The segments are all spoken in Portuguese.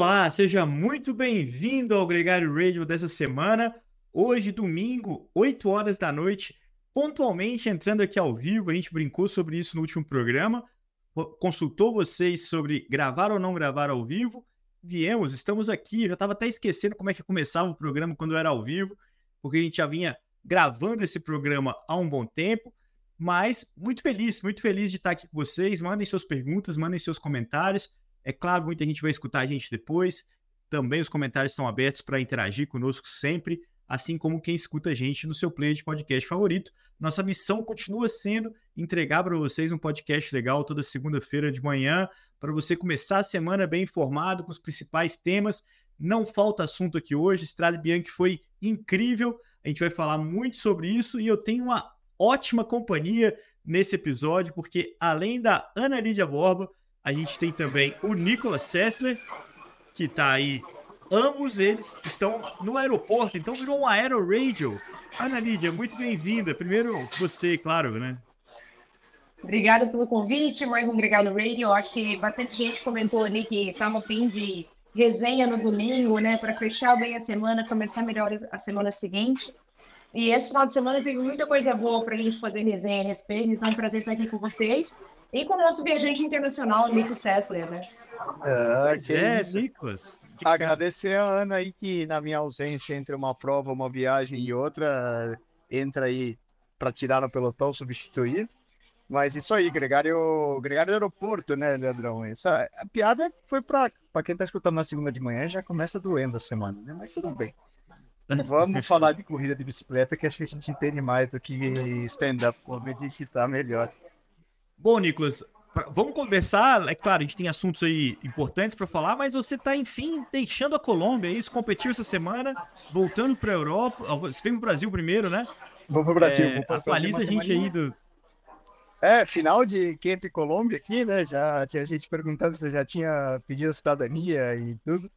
Olá, seja muito bem-vindo ao Gregário Radio dessa semana. Hoje, domingo, 8 horas da noite, pontualmente entrando aqui ao vivo. A gente brincou sobre isso no último programa, consultou vocês sobre gravar ou não gravar ao vivo. Viemos, estamos aqui. Já estava até esquecendo como é que começava o programa quando era ao vivo, porque a gente já vinha gravando esse programa há um bom tempo. Mas muito feliz, muito feliz de estar aqui com vocês. Mandem suas perguntas, mandem seus comentários. É claro, muita gente vai escutar a gente depois. Também os comentários estão abertos para interagir conosco sempre, assim como quem escuta a gente no seu player de podcast favorito. Nossa missão continua sendo entregar para vocês um podcast legal toda segunda-feira de manhã, para você começar a semana bem informado com os principais temas. Não falta assunto aqui hoje. Estrada Bianchi foi incrível. A gente vai falar muito sobre isso e eu tenho uma ótima companhia nesse episódio, porque além da Ana Lídia Borba, a gente tem também o Nicolas Sessler, que está aí. Ambos eles estão no aeroporto, então virou um Aero Radio. Ana Lídia, muito bem-vinda. Primeiro você, claro, né? Obrigada pelo convite, mais um Obrigado Radio. Acho que bastante gente comentou ali que estava fim de resenha no domingo, né, para fechar bem a semana, começar melhor a semana seguinte. E esse final de semana teve muita coisa boa para a gente fazer resenha a respeito, então é um prazer estar aqui com vocês. E com o nosso viajante internacional, Nico Sessler, né? Ah, que é, Nicolas. Agradecer a Ana aí que, na minha ausência, entre uma prova, uma viagem e outra, entra aí para tirar o pelotão, substituir. Mas isso aí, gregário, gregário do aeroporto, né, Leandrão? Essa, a piada foi para quem tá escutando na segunda de manhã, já começa doendo a semana, né? Mas tudo bem. Vamos falar de corrida de bicicleta, que acho que a gente entende mais do que stand-up comedy, que tá melhor. Bom, Nicolas, vamos conversar. É claro, a gente tem assuntos aí importantes para falar, mas você está, enfim, deixando a Colômbia. Isso competiu essa semana, voltando para a Europa. Você veio para o Brasil primeiro, né? Vou para o Brasil. É, atualiza a gente aí do. É, final de Camp Colômbia aqui, né? Já tinha gente perguntando se eu já tinha pedido cidadania e tudo.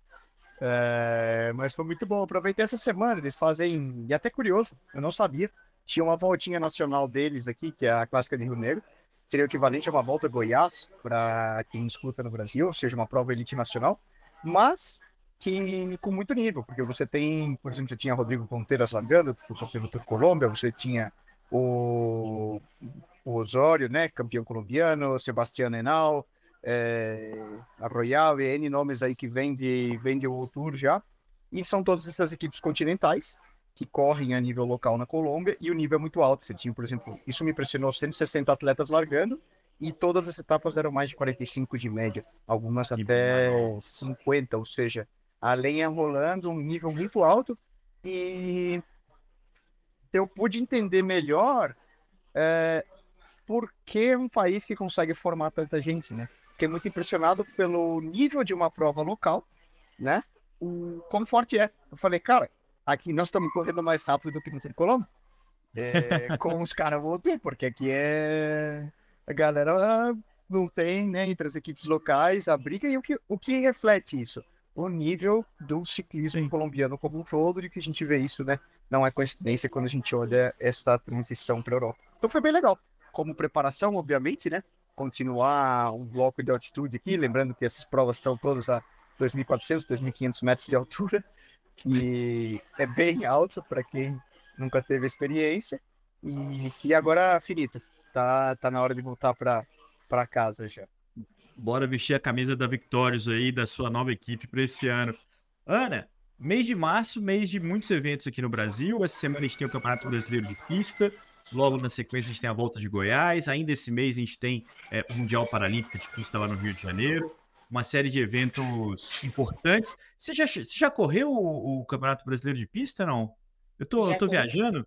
É, mas foi muito bom. Aproveitei essa semana. Eles fazem. E até curioso, eu não sabia. Tinha uma voltinha nacional deles aqui, que é a clássica de Rio Negro. Seria o equivalente a uma volta Goiás, para quem escuta no Brasil, ou seja, uma prova elite nacional. Mas que com muito nível, porque você tem, por exemplo, você tinha Rodrigo Ponteiras largando, que foi campeão do Colômbia, você tinha o, o Osório, né, campeão colombiano, Sebastião Enal, é, Arroyal e N nomes aí que vêm de, vem de World Tour já. E são todas essas equipes continentais que correm a nível local na Colômbia e o nível é muito alto. Você tinha, por exemplo, isso me impressionou, 160 atletas largando e todas as etapas eram mais de 45 de média, algumas que até bom. 50, ou seja, a lenha rolando, um nível muito alto e eu pude entender melhor é, por que um país que consegue formar tanta gente, né? fiquei muito impressionado pelo nível de uma prova local, né? O quão forte é. Eu falei, cara, aqui nós estamos correndo mais rápido do que no Tricolombo. É, com os caras voltando, porque aqui é. A galera não tem, né, entre as equipes locais, a briga, e o que, o que reflete isso? O nível do ciclismo colombiano como um todo, e que a gente vê isso, né? Não é coincidência quando a gente olha essa transição para a Europa. Então foi bem legal. Como preparação, obviamente, né? continuar um bloco de altitude aqui, lembrando que essas provas estão todas a 2.400, 2.500 metros de altura, que é bem alto para quem nunca teve experiência. E, e agora, finita, tá, tá na hora de voltar para casa já. Bora vestir a camisa da Victorious aí, da sua nova equipe para esse ano. Ana, mês de março, mês de muitos eventos aqui no Brasil. Essa semana a gente tem o Campeonato Brasileiro de Pista, Logo na sequência, a gente tem a volta de Goiás. Ainda esse mês, a gente tem é, o Mundial Paralímpico de Pista lá no Rio de Janeiro. Uma série de eventos importantes. Você já, você já correu o, o Campeonato Brasileiro de Pista, não? Eu tô, eu tô viajando?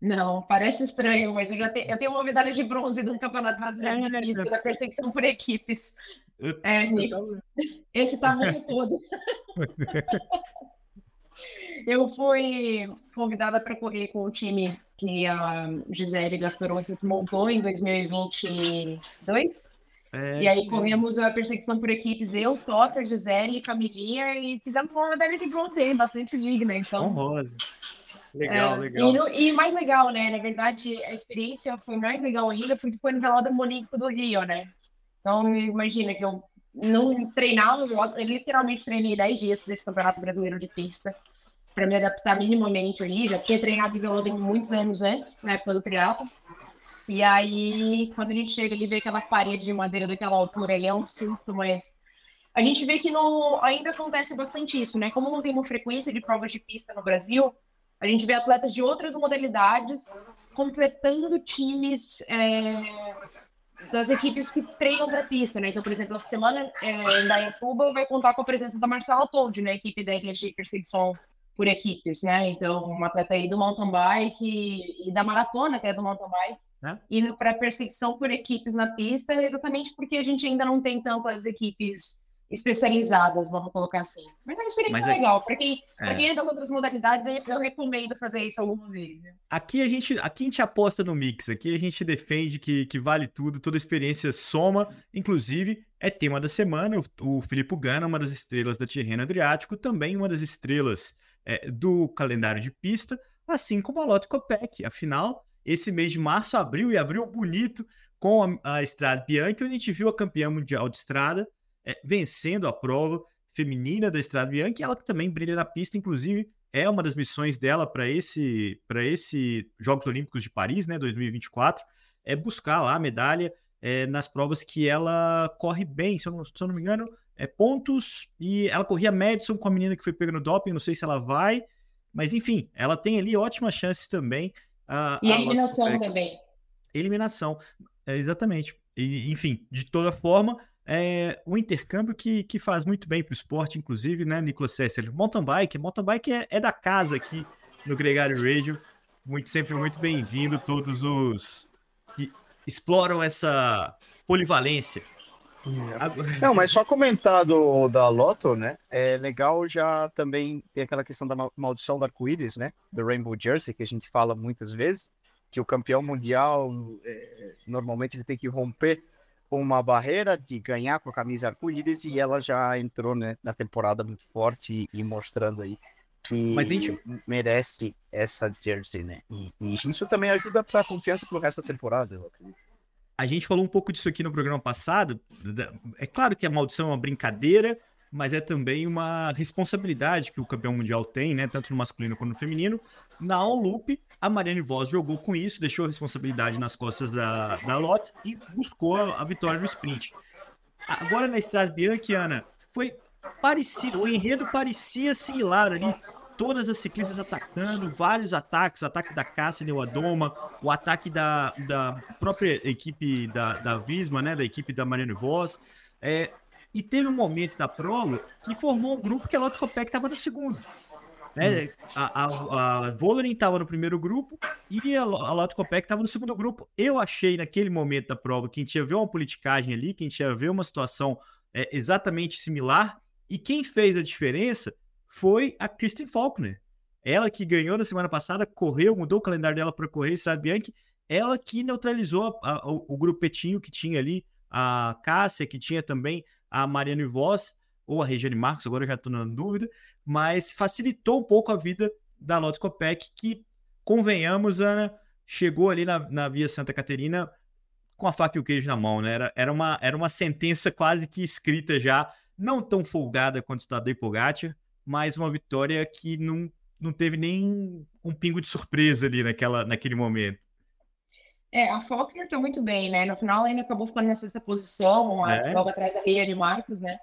Não, parece estranho, mas eu já tenho, eu tenho uma medalha de bronze do Campeonato Brasileiro de Pista, da perseguição por equipes. Eu, é, eu esse tamanho todo. Eu fui convidada para correr com o time que a Gisele Gasparotti montou em 2022. É, e aí corremos a perseguição por equipes, eu, Tota, Gisele, Camilinha, e fizemos uma medalha de bronze bastante digna. Então, Honrosa. Legal, é, legal. E, e, mais legal, né? Na verdade, a experiência foi mais legal ainda porque foi no velório Monique do Rio, né? Então, imagina que eu não treinava, eu literalmente treinei 10 dias desse Campeonato Brasileiro de Pista para me adaptar minimamente ali. Já tinha treinado em velódromo muitos anos antes, na época do triatlo. E aí, quando a gente chega ali, vê aquela parede de madeira daquela altura, ali é um susto, mas a gente vê que no, ainda acontece bastante isso, né? Como não tem uma frequência de provas de pista no Brasil, a gente vê atletas de outras modalidades completando times é, das equipes que treinam para pista, né? Então, por exemplo, essa semana é, em Dayatuba vai contar com a presença da Marcela Told, né? Equipe da de Perseguição por equipes, né? Então, uma atleta aí do mountain bike e da maratona até do mountain bike, né? indo para perseguição por equipes na pista, exatamente porque a gente ainda não tem tantas equipes especializadas, vamos colocar assim. Mas é uma experiência Mas, é legal. Para quem, é. quem é das outras modalidades, eu recomendo fazer isso alguma vez. Aqui a gente, aqui a gente aposta no mix, aqui a gente defende que, que vale tudo, toda experiência soma. Inclusive, é tema da semana. O, o Filipe Gana, uma das estrelas da Tirreno Adriático, também uma das estrelas é, do calendário de pista, assim como a Lotto Copec. Afinal, esse mês de março abriu e abriu bonito com a, Estrada Bianchi, onde a gente viu a campeã mundial de estrada é, vencendo a prova feminina da Estrada Bianchi, ela que também brilha na pista, inclusive é uma das missões dela para esse para esse Jogos Olímpicos de Paris, né, 2024, é buscar lá a medalha é, nas provas que ela corre bem, se eu, não, se eu não me engano, é pontos e ela corria Madison com a menina que foi pegando doping, não sei se ela vai, mas enfim, ela tem ali ótimas chances também. A, e a eliminação também. Eliminação, é, exatamente. E, enfim, de toda forma, é um intercâmbio que, que faz muito bem para o esporte, inclusive, né, Nicolas César? Mountain bike, mountain bike é, é da casa aqui no Gregário Radio. Muito, sempre muito bem-vindo todos os que exploram essa polivalência. Não, mas só comentar do, da Lotto, né? É legal já também ter aquela questão da maldição do arco-íris, né? Do Rainbow Jersey, que a gente fala muitas vezes, que o campeão mundial é, normalmente ele tem que romper uma barreira de ganhar com a camisa arco-íris e ela já entrou né, na temporada muito forte e, mostrando aí que Mas gente... merece essa jersey, né? E, e isso também ajuda para a confiança pro resto da temporada, eu acredito. A gente falou um pouco disso aqui no programa passado. É claro que a maldição é uma brincadeira, mas é também uma responsabilidade que o campeão mundial tem, né, tanto no masculino quanto no feminino. Na on-loop, a Mariane Voss jogou com isso, deixou a responsabilidade nas costas da, da Lotte e buscou a, vitória no sprint. Agora na Estrada Bianchiana, foi parecido, o enredo parecia similar ali, todas as ciclistas atacando, vários ataques, o ataque da Cassia Adoma, o ataque da, da própria equipe da, da Visma, né, da equipe da Mariane Voss, é, e teve um momento da prova que formou um grupo que a Lotto Copec estava no segundo. Né? Hum. A, a, a estava no primeiro grupo e a, a Lotto Copec estava no segundo grupo. Eu achei naquele momento da prova que a gente ia ver uma politicagem ali, que a gente ia ver uma situação é, exatamente similar. E quem fez a diferença foi a Kristen Faulkner. Ela que ganhou na semana passada, correu, mudou o calendário dela para correr, sabe, Bianchi. Ela que neutralizou a, a, o, o grupetinho que tinha ali, a Cássia, que tinha também a Mariana Voss ou a Regiane Marcos, agora eu já estou na dúvida, mas facilitou um pouco a vida da Lotto Copec, que, convenhamos, Ana, chegou ali na, na Via Santa Caterina com a faca e o queijo na mão, né? Era, era, uma, era uma sentença quase que escrita já, não tão folgada quanto Tadej Pogacar, mas uma vitória que não, não teve nem um pingo de surpresa ali naquela, naquele momento. É, a Faulkner tá muito bem, né? No final, ela ainda acabou ficando na sexta posição, é. logo atrás da Leia de Marcos, né?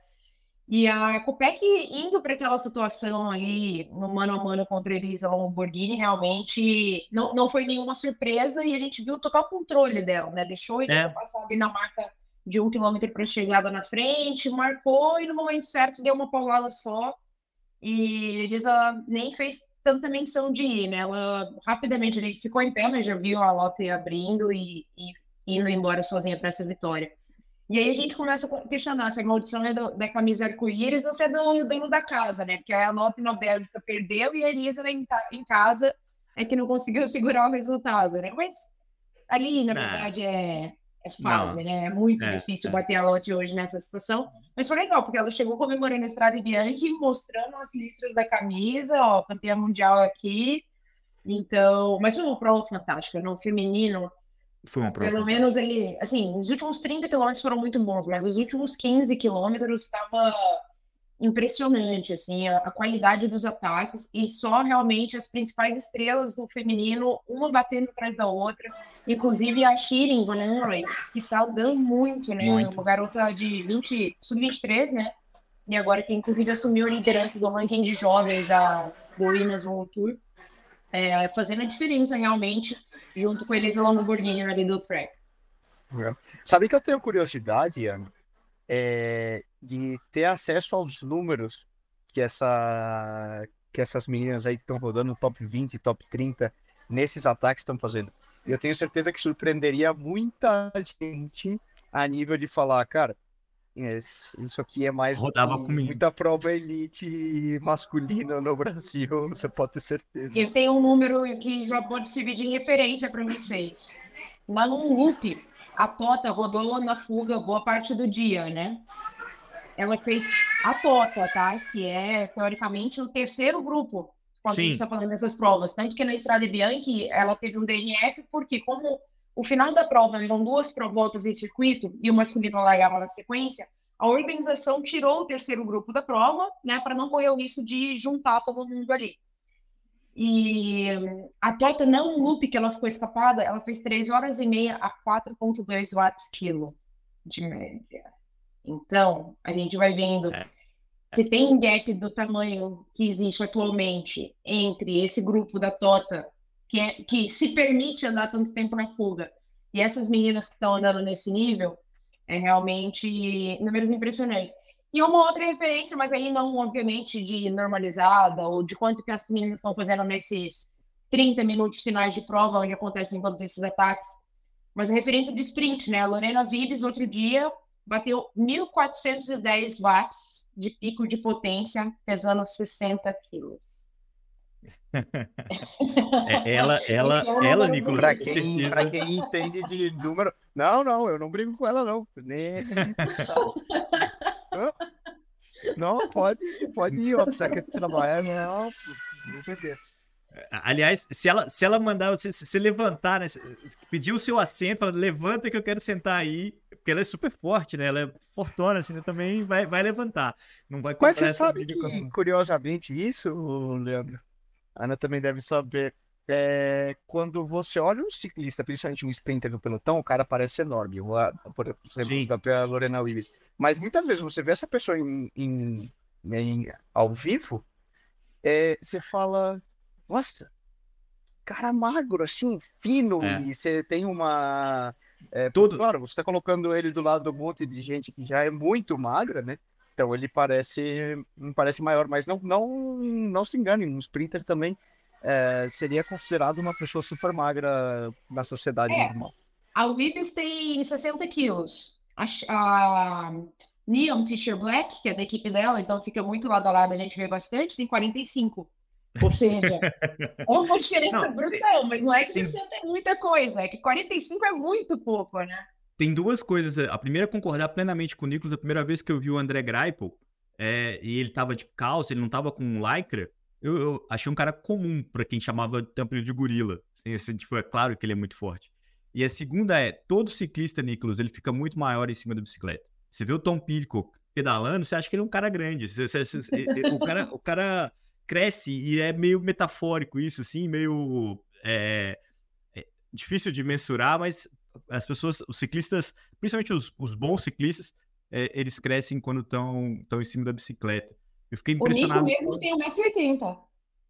E a Copec indo para aquela situação ali, no mano a mano contra a Elisa Lamborghini, realmente não, não foi nenhuma surpresa e a gente viu o total controle dela, né? Deixou ele é. passar ali na marca de um quilômetro para chegada na frente, marcou e no momento certo deu uma paulada só. E Elisa nem fez tanta menção de ir, né? Ela rapidamente ele ficou em pé, mas já viu a Lotte abrindo e, e indo embora sozinha para essa vitória. E aí a gente começa a questionar se a maldição é do, da camisa arco-íris ou se é do dono da casa, né? Porque a Lotte na Bélgica perdeu e a Elisa em, em casa é que não conseguiu segurar o resultado, né? Mas ali, na verdade, é, é fase, não. né? É muito é, difícil é. bater a lote hoje nessa situação. Mas foi legal, porque ela chegou comemorando a Estrada Bianchi, mostrando as listras da camisa, ó, campeã mundial aqui. Então, mas foi uma prova fantástica, no feminino. Foi uma prova. Pelo menos ele, assim, os últimos 30 quilômetros foram muito bons, mas os últimos 15 quilômetros estava impressionante, assim, a, a, qualidade dos ataques e só realmente as principais estrelas do feminino, uma batendo atrás da outra, inclusive a Shirin Bonenroy, que está dando muito, né? Muito. Uma garota de 20, sub-23, né? E agora que inclusive assumiu a liderança do ranking de jovens da Boinas World Tour, é, fazendo a diferença realmente junto com Elisa Lamborghini ali do track. É. Sabe que eu tenho curiosidade, Ana? É, de ter acesso aos números que, essa, que essas meninas aí que estão rodando no top 20, top 30, nesses ataques estão fazendo. Eu tenho certeza que surpreenderia muita gente a nível de falar, cara, isso aqui é mais Rodava que muita prova elite masculina no Brasil, você pode ter certeza. Eu tenho um número que já pode servir de referência para vocês. Lá no loop, a Tota rodou na fuga boa parte do dia, né? Ela fez a Tota, tá? Que é, teoricamente, o terceiro grupo quando Sim. a gente está falando dessas provas. Tanto que na Estrada Bianchi, ela teve um DNF, porque como o final da prova eram duas voltas em circuito e o masculino largava na sequência, a organização tirou o terceiro grupo da prova, né, para não correr o risco de juntar todo mundo ali. E a Tota não loop que ela ficou escapada, ela fez 3 horas e meia a 4.2 watts quilo de média. Então, a gente vai vendo é. se tem um gap do tamanho que existe atualmente entre esse grupo da Tota, que, é, que se permite andar tanto tempo na fuga, e essas meninas que estão andando nesse nível, é realmente números impressionantes. E uma outra referência, mas aí não, obviamente, de normalizada ou de quanto que as meninas estão fazendo nesses 30 minutos finais de prova, onde acontecem todos esses ataques. Mas a referência de sprint, né? A Lorena Vives, outro dia, bateu 1.410 watts de pico de potência, pesando 60 quilos. é, ela, ela, é ela, Nicolas, pra quem, pra quem entende de número. Não, não, eu não brigo com ela, não. Nem... não, pode, pode ir, ó. Precisa que trabalhar, não, não perder. Aliás, se ela, se ela mandar você, se levantar, né, pedir o seu assento, fala, levanta que eu quero sentar aí, porque ela é super forte, né? Ela é fortona, assim, né? também vai, vai levantar. Não vai Mas você sabe que, com... curiosamente, isso, Leandro, a Ana também deve saber, é, quando você olha um ciclista, principalmente um sprinter no pelotão, o cara parece enorme, por exemplo, a Lorena Willis. Mas muitas vezes você vê essa pessoa em, em, em ao vivo, é, você fala, nossa, cara magro, assim, fino, é. e você tem uma. É, Tudo. Claro, você está colocando ele do lado do monte de gente que já é muito magra, né? Então ele parece, parece maior, mas não, não, não se engane, um sprinter também é, seria considerado uma pessoa super magra na sociedade é. normal. A Vives tem 60 quilos. A, a Neon Fisher Black, que é da equipe dela, então fica muito lado a lado, a gente vê bastante, tem 45. Ou seja, é uma diferença não, brutal, mas não é que tem... 60 é muita coisa, é que 45 é muito pouco, né? Tem duas coisas. A primeira é concordar plenamente com o Nicolas. A primeira vez que eu vi o André Greipel, é, e ele tava de calça, ele não tava com lycra, eu, eu achei um cara comum para quem chamava de de gorila. Assim, assim, tipo, é claro que ele é muito forte. E a segunda é, todo ciclista, Nicolas, ele fica muito maior em cima da bicicleta. Você vê o Tom Pitcock pedalando, você acha que ele é um cara grande. Você, você, você, o, cara, o cara cresce e é meio metafórico isso, assim, meio é, é difícil de mensurar, mas as pessoas, os ciclistas, principalmente os, os bons ciclistas, é, eles crescem quando estão em cima da bicicleta. Eu fiquei impressionado. O Nico mesmo tem 1,80m.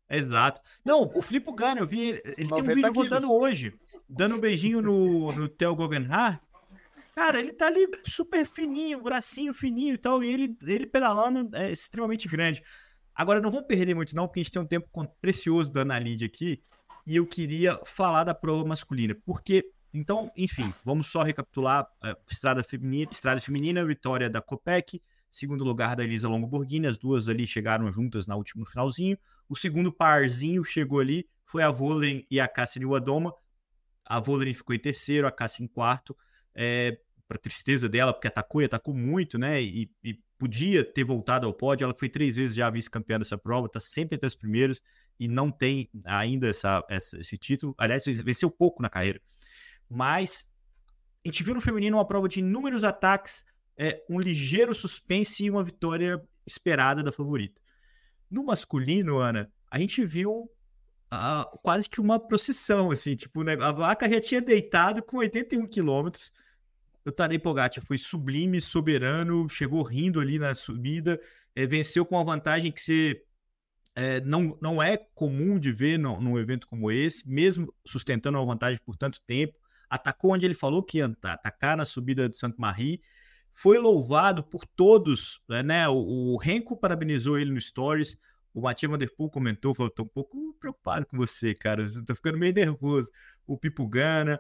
Exato. Não, o Filipe Gana, eu vi ele, ele tem um vídeo rodando hoje, dando um beijinho no, no Theo Guggenhardt. Cara, ele tá ali super fininho, bracinho fininho e tal, e ele, ele pedalando é extremamente grande. Agora, não vamos perder muito, não, porque a gente tem um tempo precioso da Ana Lídia aqui. E eu queria falar da prova masculina. Porque, então, enfim, vamos só recapitular: uh, estrada, feminina, estrada feminina, vitória da Copec, segundo lugar da Elisa Longo Borghini, as duas ali chegaram juntas na última, no finalzinho. O segundo parzinho chegou ali, foi a Volen e a Cássia Wadoma. A Volen ficou em terceiro, a Cássia em quarto. É, para tristeza dela, porque atacou e atacou muito, né? E, e podia ter voltado ao pódio. Ela foi três vezes já vice-campeã dessa prova, está sempre entre as primeiras e não tem ainda essa, essa, esse título. Aliás, venceu pouco na carreira. mas a gente viu no feminino uma prova de inúmeros ataques, é, um ligeiro suspense e uma vitória esperada da favorita. No masculino, Ana, a gente viu uh, quase que uma procissão, assim, tipo, né? a vaca já tinha deitado com 81 quilômetros, o Tadej Pogacar foi sublime, soberano, chegou rindo ali na subida, é, venceu com uma vantagem que você é, não, não é comum de ver no, num evento como esse, mesmo sustentando uma vantagem por tanto tempo. Atacou onde ele falou que ia atacar na subida de Santo Marie. Foi louvado por todos, né? O, o Renko parabenizou ele no Stories. O Matias Vanderpool comentou, falou: tô um pouco preocupado com você, cara. Você tá ficando meio nervoso. O Pipo Gana,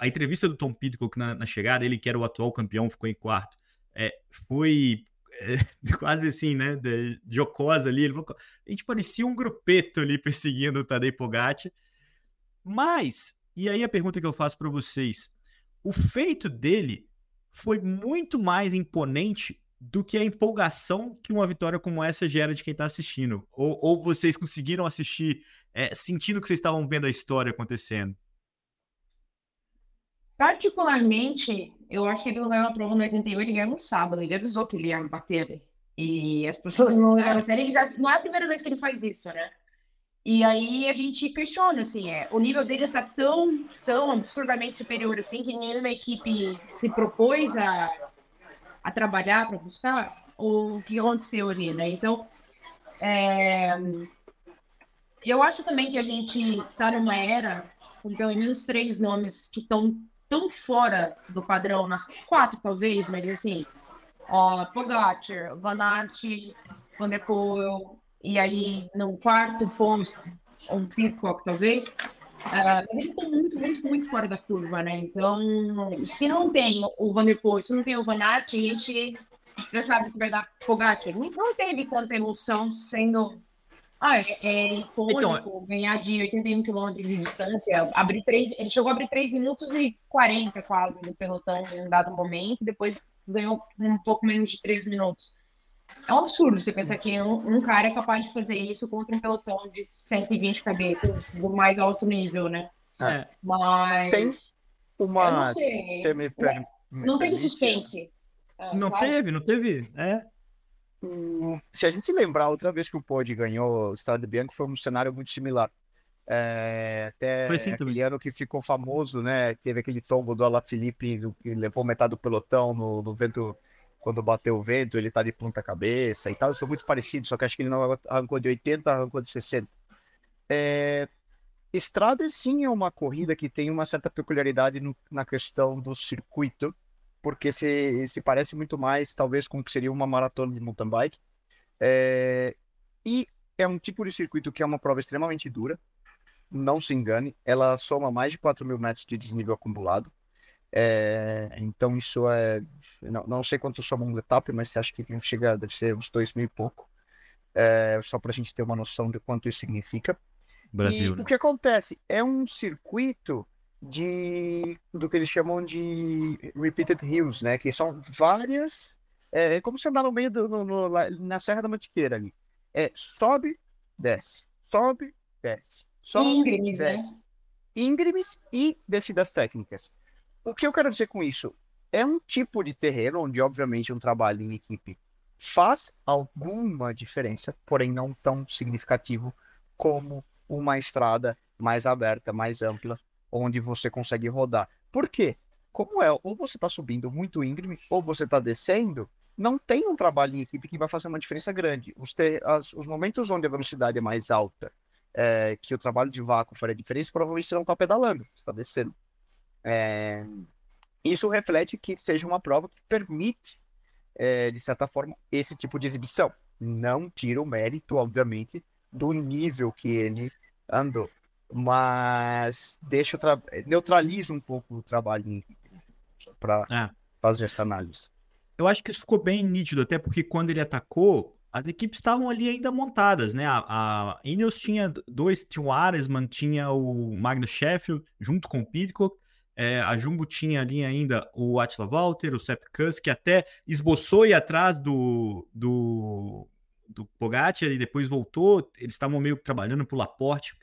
a entrevista do Tom Pidcock na, na chegada, ele que era o atual campeão, ficou em quarto. É, foi é, quase assim, né, de, jocosa ali. Falou, a gente parecia um grupeto ali perseguindo o Tadej Pogacar. Mas, e aí a pergunta que eu faço para vocês, o feito dele foi muito mais imponente do que a empolgação que uma vitória como essa gera de quem está assistindo. Ou, ou, vocês conseguiram assistir é, sentindo que vocês estavam vendo a história acontecendo? Particularmente, eu acho que ele não ganhou a prova no 88, ele ganhou no sábado. Ele avisou que ele ia bater. E as pessoas não levaram a sério. Ele já, não é a primeira vez que ele faz isso, né? E aí a gente questiona, assim, é, o nível dele está tão, tão absurdamente superior, assim, que nenhuma equipe se propôs a, a trabalhar para buscar o que aconteceu ali, né? Então, é, eu acho também que a gente está numa era com pelo menos três nomes que estão tão fora do padrão, nas quatro talvez, mas assim, ó, Pogacar, Van Aert, Van der Poel, e aí no quarto ponto, um Pitcock talvez, uh, mas eles estão muito, muito, muito fora da curva, né? Então, se não tem o Van der Poel, se não tem o Van Aert, a gente já sabe que vai dar Pogacar. Não teve tanta emoção sendo ah, é, é icônico então, ganhar de 81 quilômetros de distância. Abrir três, ele chegou a abrir 3 minutos e 40 quase no pelotão em um dado momento, depois ganhou um pouco menos de 3 minutos. É um absurdo você pensar que um, um, cara é capaz de fazer isso contra um pelotão de 120 cabeças do mais alto nível, né? É. Mas. Tem uma. Não, sei. não teve suspense. não claro. teve, não teve. É se a gente se lembrar, outra vez que o Pod ganhou o Strade Bianco foi um cenário muito similar. É, até assim, aquele ano que ficou famoso, né? Teve aquele tombo do Alaphilippe que levou metade do pelotão no, no, vento, quando bateu o vento, ele tá de ponta cabeça e tal. São muito parecidos, só que acho que ele não arrancou de 80, arrancou de 60. É, Estrada sim é uma corrida que tem uma certa peculiaridade no, na questão do circuito, porque se, se parece muito mais, talvez, com o que seria uma maratona de mountain bike. É, e é um tipo de circuito que é uma prova extremamente dura, não se engane, ela soma mais de 4 mil metros de desnível acumulado. É, então isso é. Não, não sei quanto soma um etapa, mas acho que chega, deve ser uns 2 mil e pouco. É, só para a gente ter uma noção de quanto isso significa. Brasil, e né? o que acontece? É um circuito de do que eles chamam de repeated hills, né? Que são várias. É, é como você andar no meio do, no, no, na Serra da Mantiqueira ali. É sobe, desce, sobe, desce, sobe, íngremes, né? desce. Né? Íngremes e descidas técnicas. O que eu quero dizer com isso? É um tipo de terreno onde, obviamente, um trabalho em equipe faz alguma diferença, porém não tão significativo como uma estrada mais aberta, mais ampla, onde você consegue rodar. Por quê? Como é, ou você está subindo muito íngreme, ou você está descendo, não tem um trabalho em equipe que vai fazer uma diferença grande. Os, ter, as, os momentos onde a velocidade é mais alta, é, que o trabalho de vácuo faria diferença, provavelmente você não está pedalando, você está descendo. É, isso reflete que seja uma prova que permite, é, de certa forma, esse tipo de exibição. Não tira o mérito, obviamente, do nível que ele andou mas deixa neutraliza um pouco o trabalho para é. fazer essa análise. Eu acho que isso ficou bem nítido, até porque quando ele atacou, as equipes estavam ali ainda montadas, né? A, a Ineos tinha dois, tinha o Aresman, tinha o Magnus Sheffield, junto com o Pidcock. É, a Jumbo tinha ali ainda o Attila Walter, o Sepp Kuss, que até esboçou ir atrás do, do, do Pogacar e depois voltou. Eles estavam meio trabalhando para o Laporte,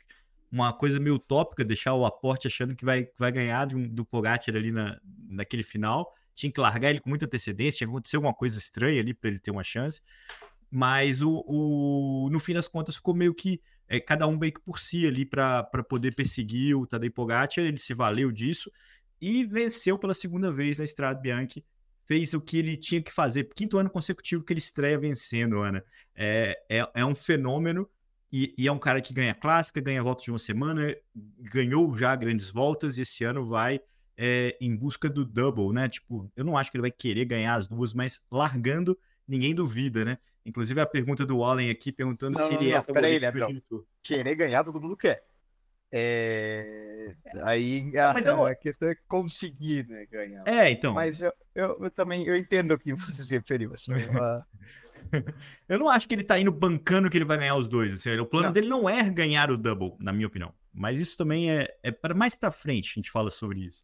uma coisa meio utópica, deixar o aporte achando que vai, vai ganhar um, do Pogacar ali na, naquele final. Tinha que largar ele com muita antecedência, tinha que acontecer alguma coisa estranha ali para ele ter uma chance. Mas o, o, no fim das contas ficou meio que é, cada um meio que por si ali para poder perseguir o Tadej Pogacar. Ele se valeu disso e venceu pela segunda vez na Estrada Bianchi. Fez o que ele tinha que fazer. Quinto ano consecutivo que ele estreia vencendo, Ana. É, é, é um fenômeno e, e, é um cara que ganha clássica, ganha volta de uma semana, ganhou já grandes voltas e esse ano vai é, em busca do double, né? Tipo, eu não acho que ele vai querer ganhar as duas, mas largando, ninguém duvida, né? Inclusive a pergunta do Wallen aqui perguntando não, se ele não, é peraí, Leandro. Querer ganhar, todo mundo quer. É... Aí a, Mas eu... a questão é conseguir né, ganhar. É, então. Mas eu, eu, eu também eu entendo o que você se referiu. Assim, uma... eu não acho que ele tá indo bancando que ele vai ganhar os dois. Assim, o plano não. dele não é ganhar o double, na minha opinião. Mas isso também é, é para mais para frente a gente fala sobre isso.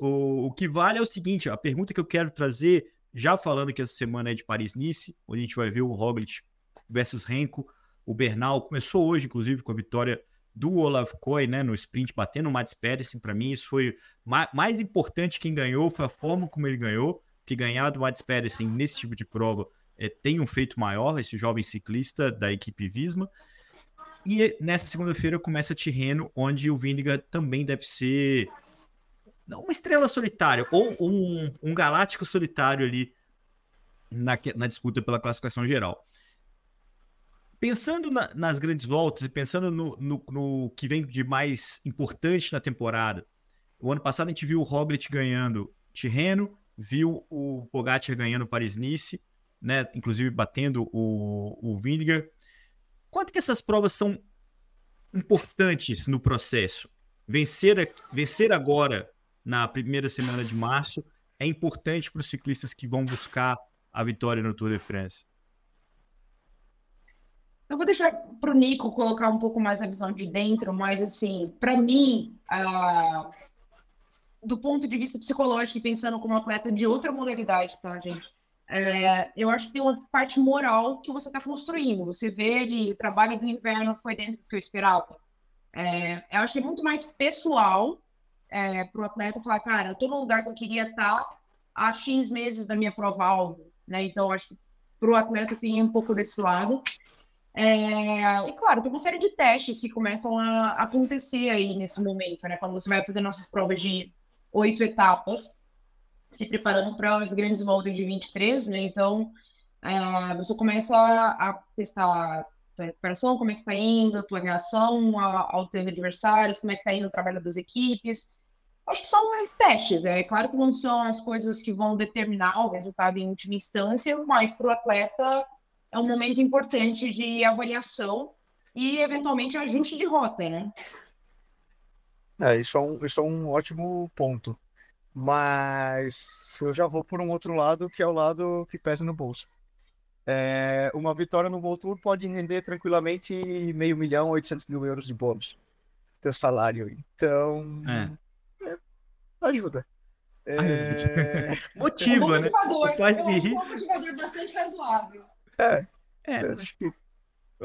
O, o que vale é o seguinte: a pergunta que eu quero trazer, já falando que essa semana é de Paris-Nice, onde a gente vai ver o Roglic versus Renko. O Bernal começou hoje, inclusive, com a vitória do Olaf Koy, né, no sprint, batendo o Mats Pedersen. Para mim, isso foi ma mais importante. Quem ganhou foi a forma como ele ganhou, que ganhar do Mats Pedersen nesse tipo de prova é, tem um feito maior, esse jovem ciclista da equipe Visma. E nessa segunda-feira começa Tirreno, onde o Vindiga também deve ser não uma estrela solitária, ou um, um galáctico solitário ali na, na disputa pela classificação geral. Pensando na, nas grandes voltas e pensando no, no, no, que vem de mais importante na temporada, o ano passado a gente viu o Roglic ganhando Tirreno, viu o Pogacar ganhando Paris-Nice, né? Inclusive batendo o, o Vingegaard. Quanto que essas provas são importantes no processo? Vencer, vencer agora, na primeira semana de março, é importante para os ciclistas que vão buscar a vitória no Tour de France? Eu vou deixar para o Nico colocar um pouco mais a visão de dentro, mas assim, para mim, uh, do ponto de vista psicológico, pensando como atleta de outra modalidade, tá, gente? É, eu acho que tem uma parte moral que você está construindo. Você vê ele, o trabalho do inverno foi dentro do que eu esperava. É, eu acho que é muito mais pessoal é, para o atleta falar, cara, eu estou no lugar que eu queria estar há X meses da minha prova-alvo. Né? Então, acho que para o atleta tem um pouco desse lado. É, e claro, tem uma série de testes que começam a acontecer aí nesse momento, né? Quando você vai fazer nossas provas de oito etapas, se preparando para as grandes voltas de 23, né? Então, é, você começa a, a testar a tua recuperação, como é que tá indo, a tua reação aos teus adversários, como é que tá indo o trabalho das equipes. Acho que são testes, é claro que não são as coisas que vão determinar o resultado em última instância, mas para o atleta é um momento importante de avaliação e, eventualmente, ajuste de rota, né? É, isso é um, isso é um ótimo ponto. Mas eu já vou por um outro lado, que é o lado que pesa no bolso. É, uma vitória no World Tour pode render tranquilamente meio milhão, 800 mil euros de bônus. Teu salário. Então, é. Ajuda. É... Motiva, é né? Faz me rir. É um motivador bastante razoável. É, é. acho que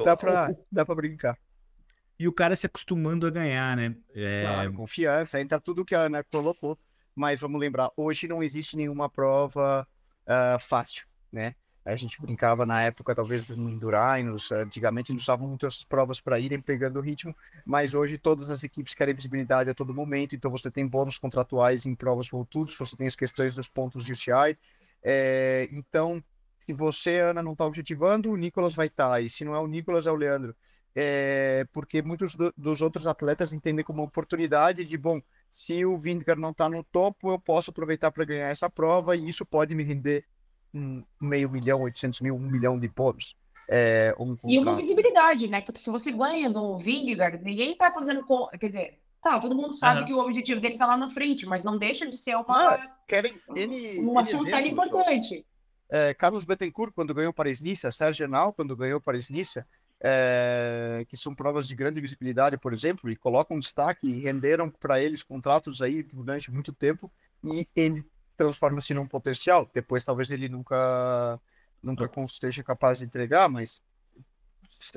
dá pra, dá pra brincar. E o cara se acostumando a ganhar, né? É... Claro, confiança, entra tudo que a Ana colocou mas vamos lembrar, hoje não existe nenhuma prova uh, fácil, né? A gente brincava na época, talvez, no Endurainos, antigamente eles usavam muitas provas para irem pegando o ritmo, mas hoje todas as equipes querem visibilidade a todo momento, então você tem bônus contratuais em provas futuras, você tem as questões dos pontos de UCI, é, então, se você, Ana, não está objetivando, o Nicolas vai estar, tá, e se não é o Nicolas, é o Leandro, é, porque muitos do, dos outros atletas entendem como oportunidade de, bom, se o Vingegaard não está no topo, eu posso aproveitar para ganhar essa prova e isso pode me render meio milhão, 800 mil, um milhão de pontos. É, um e uma visibilidade, né? Porque se você ganha do Vingegaard, ninguém está fazendo. Quer dizer, tá, todo mundo sabe uhum. que o objetivo dele está lá na frente, mas não deixa de ser uma. Ah, querem, ele, uma função importante. É, Carlos Bettencourt, quando ganhou Paris-Nice, Sérgio Nau, quando ganhou Paris-Nice, é, que são provas de grande visibilidade, por exemplo, e colocam destaque e renderam para eles contratos aí durante muito tempo e ele transforma-se num potencial. Depois, talvez ele nunca nunca esteja capaz de entregar, mas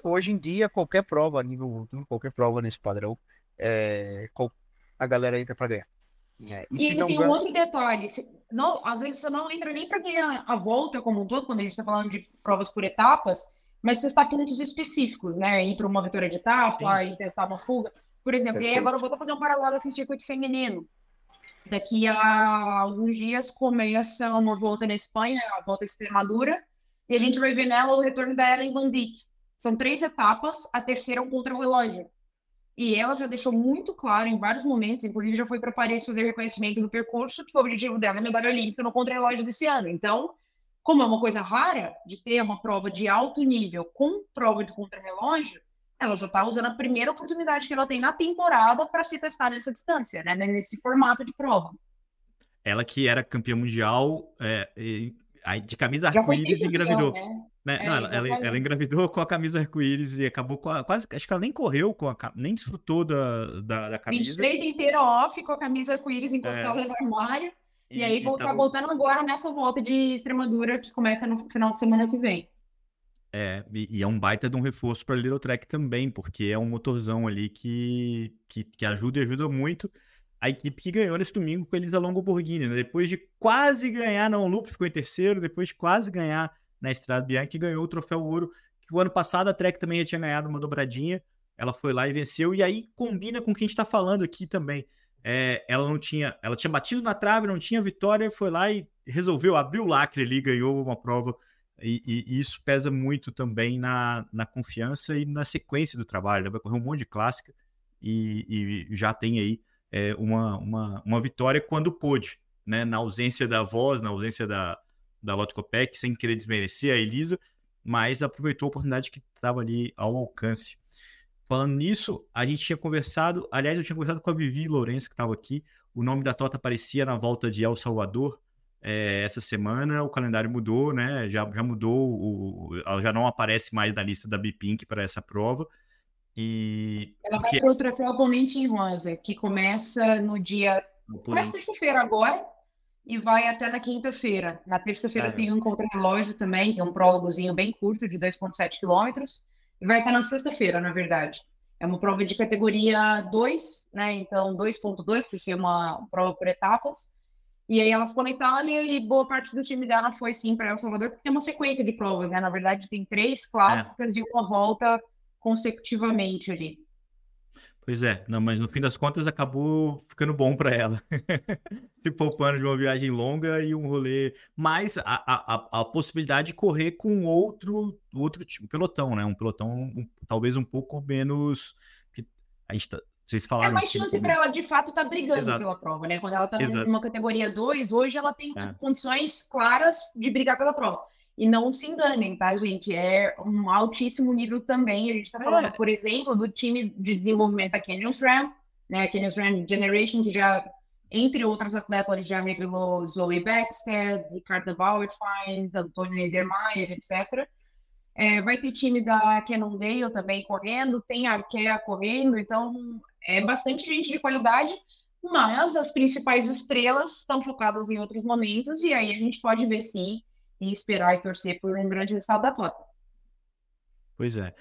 hoje em dia qualquer prova nível qualquer prova nesse padrão é, a galera entra para dentro. É, e, e tem ganha... um outro detalhe, se, não, às vezes você não entra nem para ganhar a volta como um todo, quando a gente está falando de provas por etapas, mas testar pontos específicos, né? Ir para uma vitória de etapa, Sim. e testar uma fuga. Por exemplo, e aí agora eu vou fazer um paralelo com o circuito feminino. Daqui a alguns dias começa uma volta na Espanha, a volta Extremadura, e a gente vai ver nela o retorno da Ellen Van Dijk. São três etapas, a terceira é um contra-relógio. E ela já deixou muito claro em vários momentos, inclusive já foi para Paris fazer reconhecimento do percurso, que o objetivo dela é medalha olímpica no contra-relógio desse ano. Então, como é uma coisa rara de ter uma prova de alto nível com prova de contra-relógio, ela já está usando a primeira oportunidade que ela tem na temporada para se testar nessa distância, né? nesse formato de prova. Ela que era campeã mundial é, de camisa arco-íris engravidou. Né? Né? É, não, ela, ela, ela, engravidou com a camisa arco-íris e acabou com a, quase. Acho que ela nem correu com a nem desfrutou da, da, da camisa. 23 inteira off com a camisa arco-íris encostada é. no armário. E, e aí vou tá voltando agora nessa volta de Extremadura que começa no final de semana que vem. É, e, e é um baita de um reforço para Little Track também, porque é um motorzão ali que, que, que ajuda e ajuda muito a equipe que ganhou nesse domingo com eles a Longo Borghini, né? Depois de quase ganhar na Loop, ficou em terceiro, depois de quase ganhar na Estrada Bianchi, ganhou o troféu ouro, que o ano passado a Trek também já tinha ganhado uma dobradinha, ela foi lá e venceu, e aí combina com o que a gente está falando aqui também. É, ela não tinha, ela tinha batido na trave, não tinha vitória, foi lá e resolveu, abriu o lacre ali, ganhou uma prova, e, e, isso pesa muito também na, na confiança e na sequência do trabalho. Ela vai correr um monte de clássica e, e já tem aí é, uma, uma, uma vitória quando pôde, né? Na ausência da voz, na ausência da, da Lotto Copec, sem querer desmerecer a Elisa, mas aproveitou a oportunidade que estava ali ao alcance. Falando nisso, a gente tinha conversado, aliás, eu tinha conversado com a Vivi Lourenço, que estava aqui, o nome da Tota aparecia na volta de El Salvador é, essa semana, o calendário mudou, né? Já, já mudou, o, ela já não aparece mais na lista da Bipink para essa prova. E... Ela vai para o troféu Ponente em Rosa, que começa no dia. Começa terça-feira agora e vai até na quinta-feira. Na terça-feira é. tem um contra-relógio também, que é um prólogozinho bem curto, de 2,7 quilômetros. E vai até na sexta-feira, na verdade. É uma prova de categoria 2, né? Então, 2.2, por ser uma prova por etapas. E aí ela ficou na Itália e boa parte do time dela foi sim para El Salvador, porque tem uma sequência de provas, né? Na verdade, tem três clássicas é. e uma volta consecutivamente ali. Pois é, não, mas no fim das contas acabou ficando bom para ela. Se poupando de uma viagem longa e um rolê. Mas a, a, a possibilidade de correr com outro, outro tipo, pelotão, né? Um pelotão um, talvez um pouco menos. A gente tá, vocês falaram. É mais chance para ela de fato estar tá brigando Exato. pela prova, né? Quando ela está numa categoria 2, hoje ela tem é. condições claras de brigar pela prova. E não se enganem, tá, gente? É um altíssimo nível também. A gente está falando, é. por exemplo, do time de desenvolvimento da Canyon SRAM, né? A Canyon SRAM Generation, que já, entre outras atletas, já revelou Zoe Baxter, Ricardo Bauerfein, Antônio Niedermayer, etc. É, vai ter time da Cannondale também correndo, tem a Arkea correndo, então é bastante gente de qualidade, mas as principais estrelas estão focadas em outros momentos, e aí a gente pode ver sim e esperar e torcer por um grande resultado da Tota. Pois é.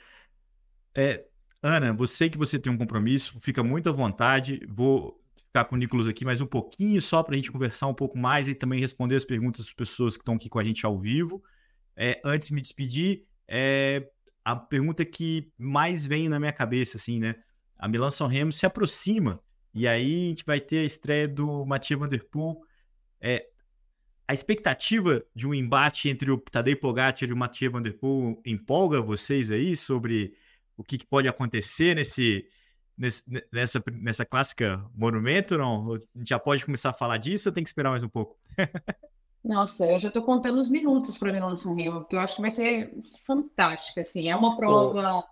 é. Ana, você que você tem um compromisso, fica muito à vontade. Vou ficar com o Nicolas aqui mais um pouquinho, só para a gente conversar um pouco mais e também responder as perguntas das pessoas que estão aqui com a gente ao vivo. É, antes de me despedir, é, a pergunta que mais vem na minha cabeça, assim, né? A Milan São Remo se aproxima e aí a gente vai ter a estreia do Mathieu Van Der Poel. É, a expectativa de um embate entre o Tadej Pogacar e o Mathieu Van Der Poel empolga vocês aí sobre o que, pode acontecer nesse, nesse, nessa, nessa clássica monumento? Não? A gente já pode começar a falar disso ou tem que esperar mais um pouco? Nossa, eu já estou contando os minutos para Milão São Rio, porque eu acho que vai ser fantástica, assim, é uma prova oh.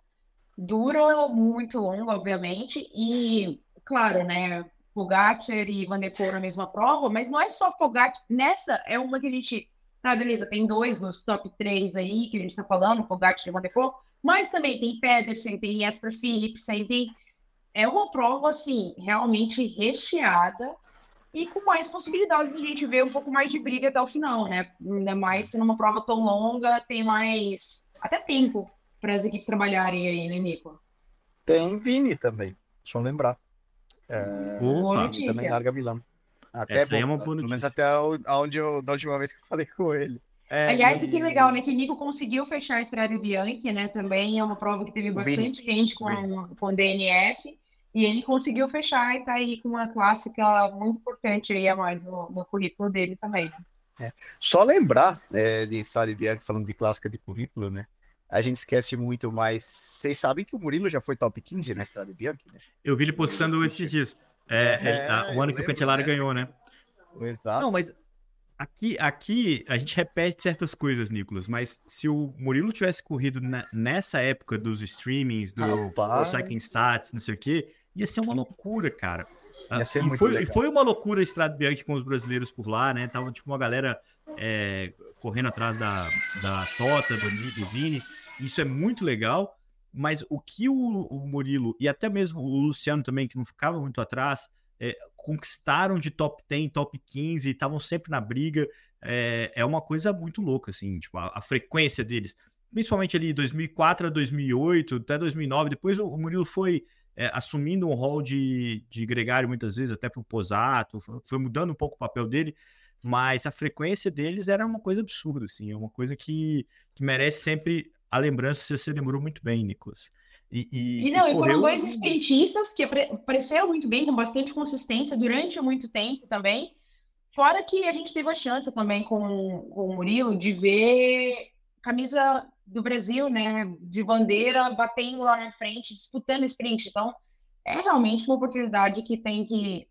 Dura, muito longa, obviamente, e, claro, né, Pogacar e Van der Poel na mesma prova, mas não é só Pogacar. Nessa é uma que a gente. Tá, beleza, tem dois nos top três aí que a gente tá falando, Pogacar e Van der Poel, mas também tem Pedersen, tem Jesper Philipsen, tem. É uma prova, assim, realmente recheada e com mais possibilidades de a gente ver um pouco mais de briga até o final, né? Ainda mais se numa prova tão longa, tem mais. até tempo para as equipes trabalharem aí, né, Nico? Tem Vini também, deixa eu lembrar. É, Opa, também larga Milão. Até Essa bom, é uma boa Pelo menos até onde eu, da última vez que eu falei com ele. É, Aliás, e... que legal, né? Que o Nico conseguiu fechar a Estrada Bianchi, né? Também é uma prova que teve bastante gente com, com DNF. E ele conseguiu fechar e tá aí com uma clássica muito importante aí a mais no, no currículo dele também. É. Só lembrar é, de Estrada Bianchi, falando de clássica de currículo, né? A gente esquece muito, mas vocês sabem que o Murilo já foi top 15 na Estrada Bianchi, né? Eu vi ele postando esses dias. É, é, a, o ano que o Cantelaro ganhou, né? Exato. Não, mas aqui, aqui a gente repete certas coisas, Nicolas, mas se o Murilo tivesse corrido na, nessa época dos streamings, do, do Cycling Stats, não sei o quê, ia ser uma loucura, cara. Ia ser e, foi, e foi uma loucura a Estrada Bianchi com os brasileiros por lá, né? Tava tipo uma galera é, correndo atrás da, da Tota, do, do Vini. Isso é muito legal. Mas o que o, o Murilo e até mesmo o Luciano também, que não ficava muito atrás, é, conquistaram de top 10, top 15, estavam sempre na briga. É, é uma coisa muito louca, assim, tipo, a, a, frequência deles. Principalmente ali 2004 a 2008, até 2009. Depois o, Murilo foi é, assumindo um rol de, de gregário muitas vezes, até para o Posato, foi, foi mudando um pouco o papel dele mas a frequência deles era uma coisa absurda, assim, é uma coisa que, que merece sempre a lembrança você lembrou muito bem, Nicolas. E, e, e não, e, correu... foram dois sprintistas que apareceram muito bem, com bastante consistência durante muito tempo também. Fora que a gente teve a chance também com, com o Murilo de ver camisa do Brasil, né, de bandeira, batendo lá na frente, disputando sprint. Então, é realmente uma oportunidade que tem que,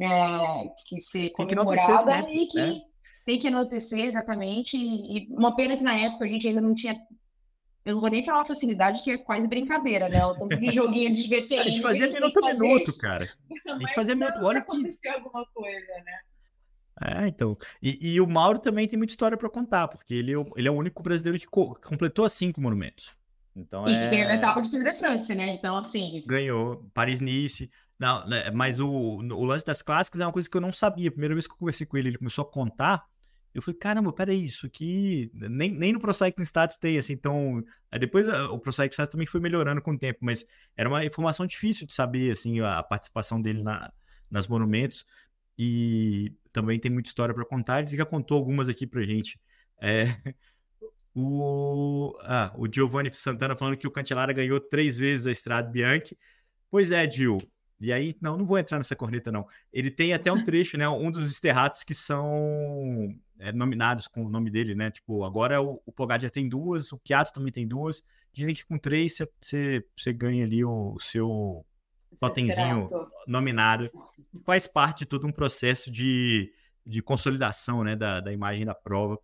é, que ser comemorada que e que né? tem que enaltecer exatamente. E, e uma pena que na época a gente ainda não tinha eu não vou nem falar facilidade, que é quase brincadeira, né? O tanto de joguinho de VPN. a gente fazia minuto a minuto, cara. A gente fazia minuto. Olha que. alguma coisa, né? É, então. E, e, o Mauro também tem muita história para contar, porque ele, é ele é o único brasileiro que co completou cinco monumentos. Então, e é... que ganhou a etapa de Tour de France, né? Então, assim. Ganhou. Paris-Nice. Não, né, mas o, o lance das clássicas é uma coisa que eu não sabia. A primeira vez que eu conversei com ele, ele começou a contar. Eu falei, caramba, peraí, isso aqui nem, nem no Pro Cycling Stats tem, assim, então... Depois o Pro Cycling Stats também foi melhorando com o tempo, mas era uma informação difícil de saber, assim, a participação dele na, nas monumentos, e também tem muita história para contar, ele já contou algumas aqui pra gente. É, o, ah, o Giovanni Santana falando que o Cantelara ganhou três vezes a Estrada Bianchi. Pois é, Gil, e aí, não, não vou entrar nessa corneta, não. Ele tem até um trecho, né? Um dos esterratos que são é, nominados com o nome dele, né? Tipo, agora o, o Pogacar tem duas, o Kiato também tem duas. Dizem que com três você, você ganha ali o, o seu totemzinho nominado. Faz parte de todo um processo de, de consolidação, né? Da, da imagem da prova.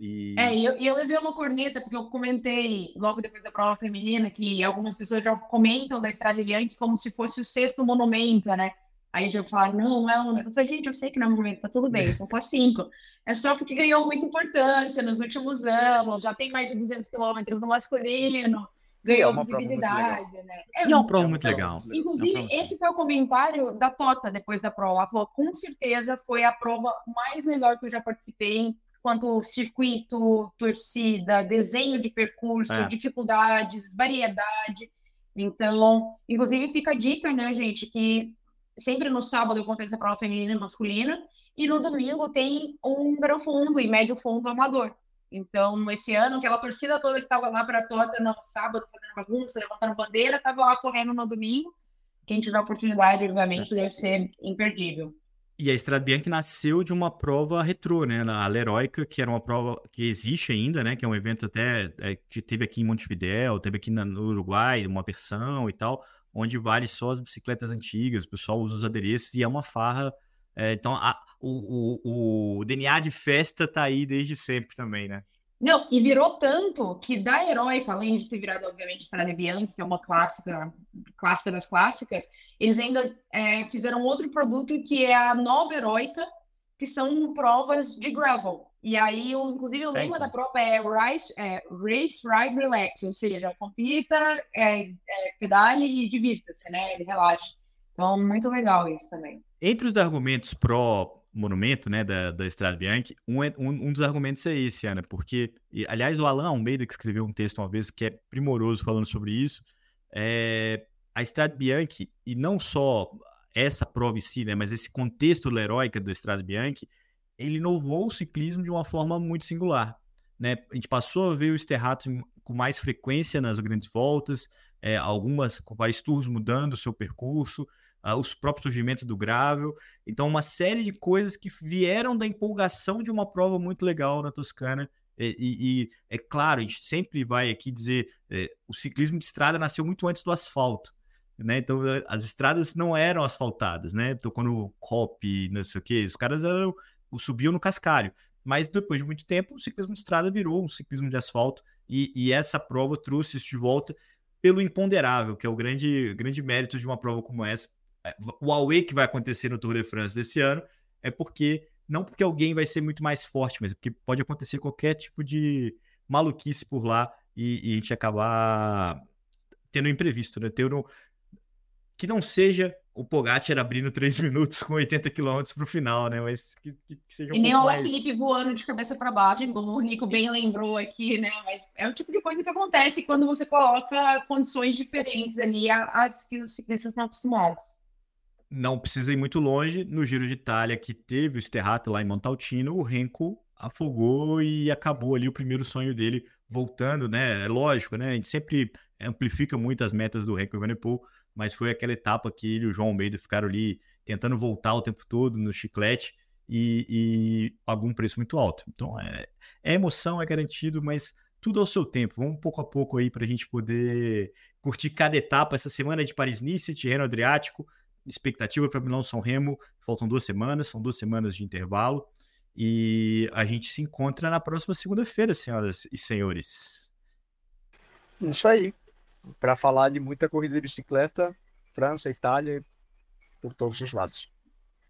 E... É, e eu, eu levei uma corneta, porque eu comentei logo depois da prova feminina que algumas pessoas já comentam da Estrada Bianchi como se fosse o sexto monumento, né? Aí eu falar, não, não é um. Eu falei, gente, eu sei que não é um momento, tá tudo bem, são só cinco. É só porque ganhou muita importância nos últimos anos, já tem mais de 200 quilômetros no masculino, ganhou é visibilidade, né? É, e é uma prova muito legal. Inclusive, é esse foi o comentário da Tota depois da prova. Ela falou, com certeza foi a prova mais melhor que eu já participei, quanto circuito, torcida, desenho de percurso, é. dificuldades, variedade. Então, inclusive fica a dica, né, gente, que sempre no sábado acontece a prova feminina e masculina, e no domingo tem um grão fundo e médio fundo amador. Então, esse ano, aquela torcida toda que estava lá para a no sábado, fazendo bagunça, levantando bandeira, estava lá correndo no domingo. Quem tiver oportunidade, obviamente, deve ser imperdível. E a Estrada Bianchi nasceu de uma prova retrô, né? A Leroica, que era uma prova que existe ainda, né? Que é um evento até é, que teve aqui em Montevidéu, teve aqui no Uruguai, uma versão e tal onde vale só as bicicletas antigas, o pessoal usa os adereços e é uma farra. É, então, a, o, o, o, DNA de festa tá aí desde sempre também, né? Não, e virou tanto que da Heróica, além de ter virado, obviamente, Strade Bianchi, que é uma clássica, clássica das clássicas, eles ainda é, fizeram outro produto que é a Nova Heróica, que são provas de gravel. E aí, o, inclusive, o lema da prova é Race, é, Race Ride Relax, ou seja, compita, é, é, pedale e divirta-se, né? Ele relaxa. Então, muito legal isso também. Entre os argumentos pró monumento, né, da, da Estrada Bianchi, um, um, um, dos argumentos é esse, Ana, porque, e, aliás, o Alan Almeida, que escreveu um texto uma vez que é primoroso falando sobre isso, é, a Estrada Bianchi, e não só essa prova em si, né, mas esse contexto heróica do Estrada Bianchi, ele inovou o ciclismo de uma forma muito singular. Né? A gente passou a ver o Sterrato com mais frequência nas grandes voltas, é, algumas com Paris Tours mudando o seu percurso, uh, os próprios surgimentos do Gravel. Então, uma série de coisas que vieram da empolgação de uma prova muito legal na Toscana. E, e, e é claro, a gente sempre vai aqui dizer: é, o ciclismo de estrada nasceu muito antes do asfalto. Né? Então, as estradas não eram asfaltadas, né? Então, quando o COP, não sei o que, os caras eram, subiam no cascalho. Mas depois de muito tempo, o ciclismo de estrada virou um ciclismo de asfalto e, e essa prova trouxe isso de volta pelo imponderável, que é o grande, grande mérito de uma prova como essa. É, o Aue que vai acontecer no Tour de France desse ano é porque, não porque alguém vai ser muito mais forte, mas porque pode acontecer qualquer tipo de maluquice por lá e, e a gente acabar tendo um imprevisto, né? Tendo, que não seja o Pogacar abrindo 3 minutos com 80 km para o final, né? Mas que, que, que seja um E nem o mais... Felipe voando de cabeça para baixo, como o Nico bem lembrou aqui, né? Mas é o tipo de coisa que acontece quando você coloca condições diferentes ali às que os ciclistas estão acostumados. Não precisa ir muito longe. No Giro de Itália, que teve o Sterrato lá em Montaltino, o Renko afogou e acabou ali o primeiro sonho dele voltando, né? É lógico, né? A gente sempre amplifica muito as metas do Renko Evenepoel, mas foi aquela etapa que ele e o João Almeida ficaram ali tentando voltar o tempo todo no chiclete e, e pagou um preço muito alto. Então, é, é emoção, é garantido, mas tudo ao seu tempo. Vamos pouco a pouco aí para a gente poder curtir cada etapa. Essa semana de Paris-Nice, Tirreno Adriático, expectativa para Milão-São Remo, faltam duas semanas, são duas semanas de intervalo. E a gente se encontra na próxima segunda-feira, senhoras e senhores. Isso aí para falar de muita corrida de bicicleta, França, Itália, por todos os lados.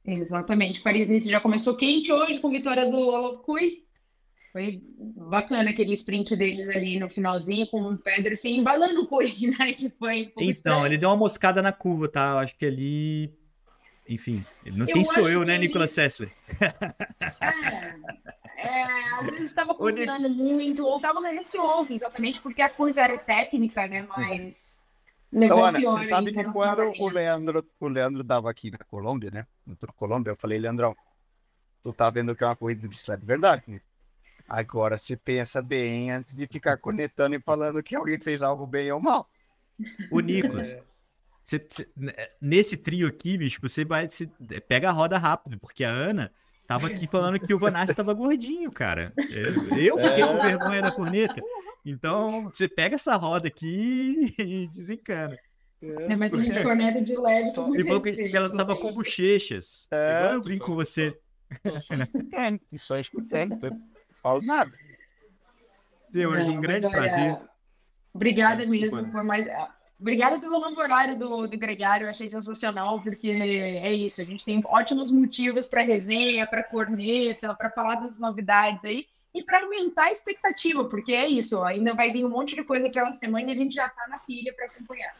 Exatamente. Paris-Nice já começou quente hoje com vitória do Olofcui. Foi bacana aquele sprint deles ali no finalzinho, com o Pedersen embalando o Cui, né? Que foi então, ele deu uma moscada na curva, tá? Eu acho que ali. Enfim, não eu tem sou eu, né, ele... Nicolas Sessler? É, é, às vezes estava combinando muito, ou estava receoso, exatamente porque a curva era técnica, né? Mas. Então, Ana, pior, você sabe que quando o Leandro, o Leandro dava aqui na Colômbia, né? No Colômbia, eu falei, Leandrão, tu tá vendo que é uma corrida de bicicleta, verdade? Né? Agora se pensa bem antes de ficar conectando e falando que alguém fez algo bem ou mal. O Nicolas, é. Cê, cê, nesse trio aqui, bicho, você vai. Cê, pega a roda rápido, porque a Ana tava aqui falando que o Vanassi tava gordinho, cara. Eu, eu fiquei é. com vergonha da corneta. Então, você pega essa roda aqui e desencana. É, mas a gente corneta de leve. Ele falou que ela tava com bochechas. É, eu brinco com você. Só escutando. Falo nada. Deu, um grande prazer. Obrigada mesmo por mais. Obrigada pelo novo horário do, do Gregário, eu achei sensacional, porque é isso, a gente tem ótimos motivos para resenha, para corneta, para falar das novidades aí, e para aumentar a expectativa, porque é isso, ainda vai vir um monte de coisa aquela semana e a gente já está na pilha para acompanhar.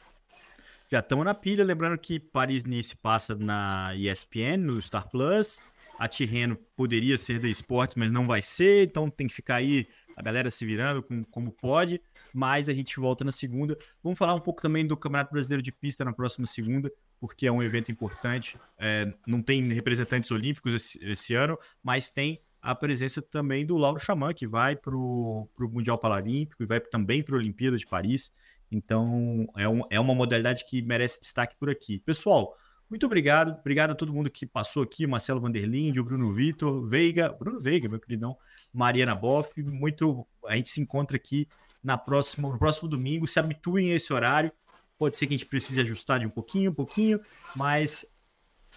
Já estamos na pilha, lembrando que Paris-Nice passa na ESPN, no Star Plus, a Tirreno poderia ser da Esportes, mas não vai ser, então tem que ficar aí a galera se virando com, como pode mas a gente volta na segunda. Vamos falar um pouco também do Campeonato Brasileiro de Pista na próxima segunda, porque é um evento importante. É, não tem representantes olímpicos esse, esse, ano, mas tem a presença também do Lauro Xamã, que vai para o Mundial Paralímpico e vai também para a Olimpíada de Paris. Então, é, um, é uma modalidade que merece destaque por aqui. Pessoal, muito obrigado. Obrigado a todo mundo que passou aqui, Marcelo Vanderlinde, o Bruno Vitor, Veiga, Bruno Veiga, meu queridão, Mariana Boff. Muito, a gente se encontra aqui na próxima, no próximo domingo. Se habituem a esse horário. Pode ser que a gente precise ajustar de um pouquinho, um pouquinho, mas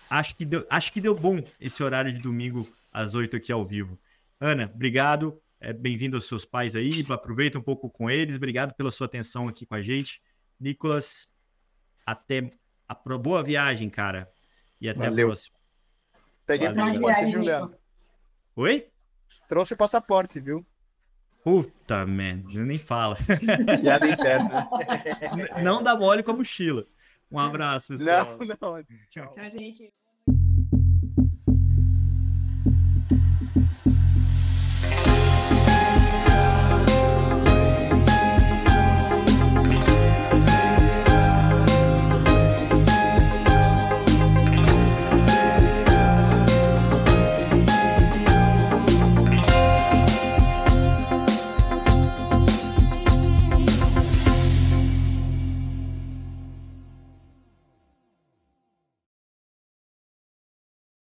acho que deu, acho que deu bom esse horário de domingo às oito aqui ao vivo. Ana, obrigado. É, Bem-vindo aos seus pais aí. Aproveita um pouco com eles. Obrigado pela sua atenção aqui com a gente. Nicolas, até a boa viagem, cara. E até Valeu. a próxima. Peguei o passaporte, viu, Leandro? Oi? Trouxe o passaporte, viu? Puta merda, nem fala. Piada interna. Não dá mole com a mochila. Um abraço, pessoal. Não, não. Tchau. Tchau, gente.